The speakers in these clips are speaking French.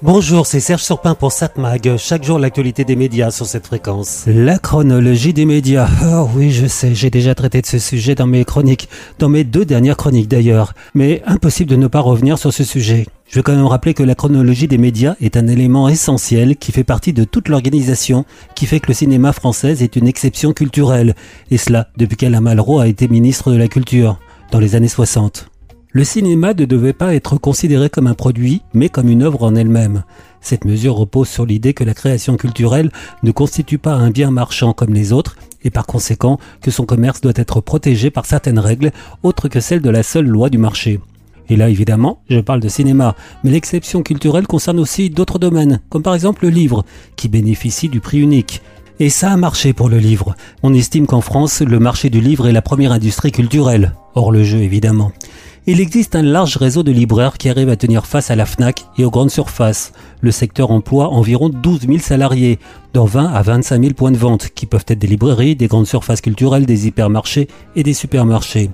Bonjour, c'est Serge Surpin pour SatMag. Chaque jour, l'actualité des médias sur cette fréquence. La chronologie des médias. Oh oui, je sais, j'ai déjà traité de ce sujet dans mes chroniques, dans mes deux dernières chroniques d'ailleurs. Mais impossible de ne pas revenir sur ce sujet. Je veux quand même rappeler que la chronologie des médias est un élément essentiel qui fait partie de toute l'organisation, qui fait que le cinéma français est une exception culturelle. Et cela depuis qu'Alain Malraux a été ministre de la Culture, dans les années 60. Le cinéma ne devait pas être considéré comme un produit, mais comme une œuvre en elle-même. Cette mesure repose sur l'idée que la création culturelle ne constitue pas un bien marchand comme les autres, et par conséquent que son commerce doit être protégé par certaines règles autres que celles de la seule loi du marché. Et là, évidemment, je parle de cinéma, mais l'exception culturelle concerne aussi d'autres domaines, comme par exemple le livre, qui bénéficie du prix unique. Et ça a marché pour le livre. On estime qu'en France, le marché du livre est la première industrie culturelle, hors le jeu évidemment. Il existe un large réseau de libraires qui arrivent à tenir face à la FNAC et aux grandes surfaces. Le secteur emploie environ 12 000 salariés, dans 20 à 25 000 points de vente, qui peuvent être des librairies, des grandes surfaces culturelles, des hypermarchés et des supermarchés.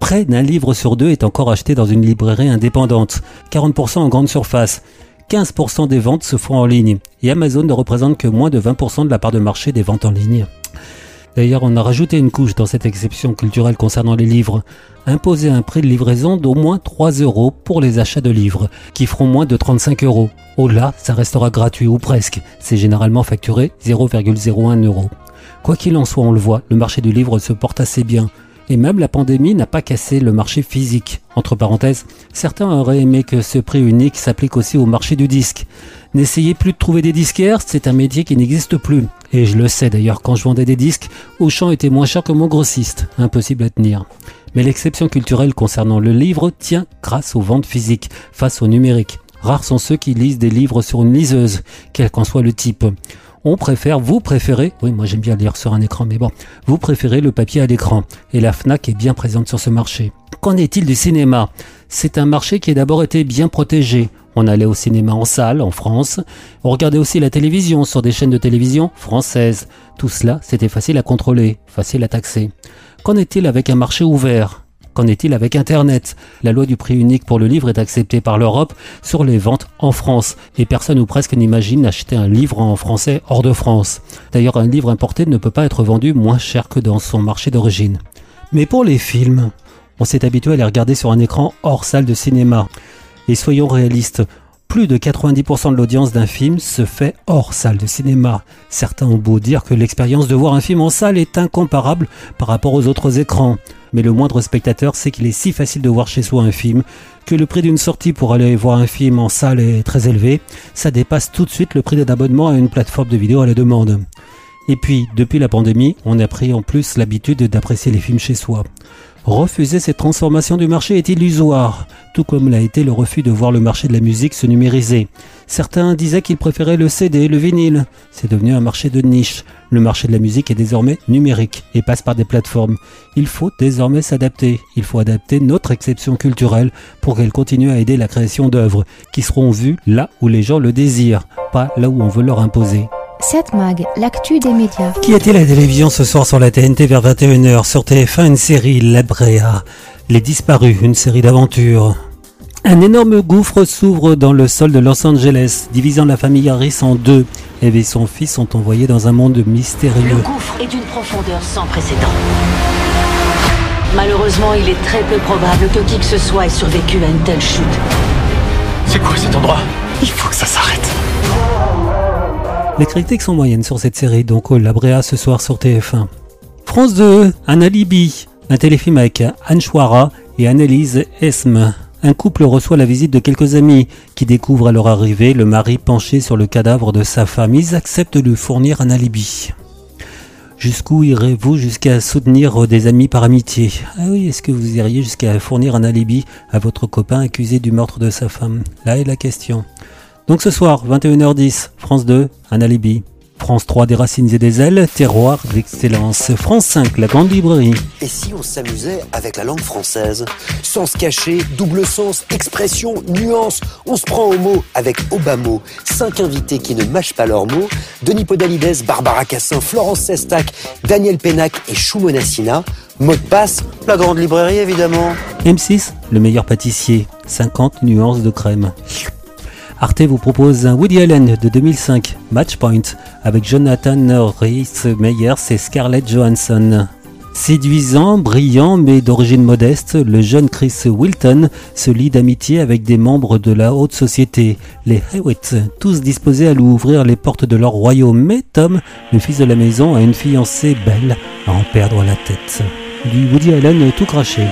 Près d'un livre sur deux est encore acheté dans une librairie indépendante, 40% en grande surface. 15% des ventes se font en ligne et Amazon ne représente que moins de 20% de la part de marché des ventes en ligne. D'ailleurs, on a rajouté une couche dans cette exception culturelle concernant les livres. Imposer un prix de livraison d'au moins 3 euros pour les achats de livres, qui feront moins de 35 euros. Au-delà, ça restera gratuit ou presque. C'est généralement facturé 0,01 euros. Quoi qu'il en soit, on le voit, le marché du livre se porte assez bien. Et même la pandémie n'a pas cassé le marché physique. Entre parenthèses, certains auraient aimé que ce prix unique s'applique aussi au marché du disque. N'essayez plus de trouver des disquaires, c'est un métier qui n'existe plus. Et je le sais d'ailleurs, quand je vendais des disques, Auchan était moins cher que mon grossiste. Impossible à tenir. Mais l'exception culturelle concernant le livre tient grâce aux ventes physiques face au numérique. Rares sont ceux qui lisent des livres sur une liseuse, quel qu'en soit le type on préfère, vous préférez, oui moi j'aime bien lire sur un écran, mais bon, vous préférez le papier à l'écran. Et la FNAC est bien présente sur ce marché. Qu'en est-il du cinéma? C'est un marché qui a d'abord été bien protégé. On allait au cinéma en salle, en France. On regardait aussi la télévision sur des chaînes de télévision françaises. Tout cela, c'était facile à contrôler, facile à taxer. Qu'en est-il avec un marché ouvert? Qu'en est-il avec Internet? La loi du prix unique pour le livre est acceptée par l'Europe sur les ventes en France, et personne ou presque n'imagine acheter un livre en français hors de France. D'ailleurs, un livre importé ne peut pas être vendu moins cher que dans son marché d'origine. Mais pour les films, on s'est habitué à les regarder sur un écran hors salle de cinéma. Et soyons réalistes, plus de 90% de l'audience d'un film se fait hors salle de cinéma. Certains ont beau dire que l'expérience de voir un film en salle est incomparable par rapport aux autres écrans mais le moindre spectateur sait qu'il est si facile de voir chez soi un film que le prix d'une sortie pour aller voir un film en salle est très élevé. Ça dépasse tout de suite le prix d'un abonnement à une plateforme de vidéo à la demande. Et puis, depuis la pandémie, on a pris en plus l'habitude d'apprécier les films chez soi. Refuser cette transformation du marché est illusoire, tout comme l'a été le refus de voir le marché de la musique se numériser. Certains disaient qu'ils préféraient le CD, le vinyle. C'est devenu un marché de niche. Le marché de la musique est désormais numérique et passe par des plateformes. Il faut désormais s'adapter. Il faut adapter notre exception culturelle pour qu'elle continue à aider la création d'œuvres qui seront vues là où les gens le désirent, pas là où on veut leur imposer. 7 Mag, l'actu des médias. Qui a-t-il à la télévision ce soir sur la TNT vers 21h Sur TF1, une série, La Brea. Les Disparus, une série d'aventures. Un énorme gouffre s'ouvre dans le sol de Los Angeles, divisant la famille Harris en deux. Eve et son fils sont envoyés dans un monde mystérieux. Le gouffre est d'une profondeur sans précédent. Malheureusement, il est très peu probable que qui que ce soit ait survécu à une telle chute. C'est quoi cet endroit? Les critiques sont moyennes sur cette série, donc oh, la Bréa ce soir sur TF1. France 2, un alibi, un téléfilm avec Anne Chouara et Annelise Esme. Un couple reçoit la visite de quelques amis qui découvrent à leur arrivée le mari penché sur le cadavre de sa femme. Ils acceptent de lui fournir un alibi. Jusqu'où irez-vous jusqu'à soutenir des amis par amitié? Ah oui, est-ce que vous iriez jusqu'à fournir un alibi à votre copain accusé du meurtre de sa femme? Là est la question. Donc ce soir, 21h10, France 2, un alibi. France 3, des racines et des ailes, terroir d'excellence. France 5, la grande librairie. Et si on s'amusait avec la langue française? Sens caché, double sens, expression, nuance. On se prend au mot avec Obamo. Cinq invités qui ne mâchent pas leurs mots. Denis Podalides, Barbara Cassin, Florence Sestac, Daniel Pénac et Choumonassina. Mot de passe, la grande librairie évidemment. M6, le meilleur pâtissier. 50 nuances de crème. Arte vous propose un Woody Allen de 2005, Matchpoint, avec Jonathan Rhys Meyers et Scarlett Johansson. Séduisant, brillant, mais d'origine modeste, le jeune Chris Wilton se lie d'amitié avec des membres de la haute société, les Hewitt, tous disposés à lui ouvrir les portes de leur royaume. Mais Tom, le fils de la maison, a une fiancée belle à en perdre la tête. Lui, Woody Allen, tout craché.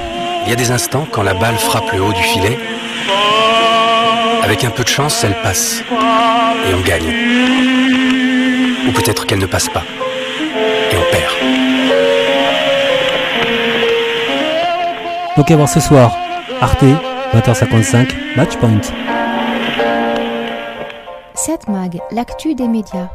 Il y a des instants quand la balle frappe le haut du filet. Avec un peu de chance, elle passe. Et on gagne. Ou peut-être qu'elle ne passe pas. Et on perd. Donc à voir ce soir, Arte, 20h55, Matchpoint. 7 Mag, l'actu des médias.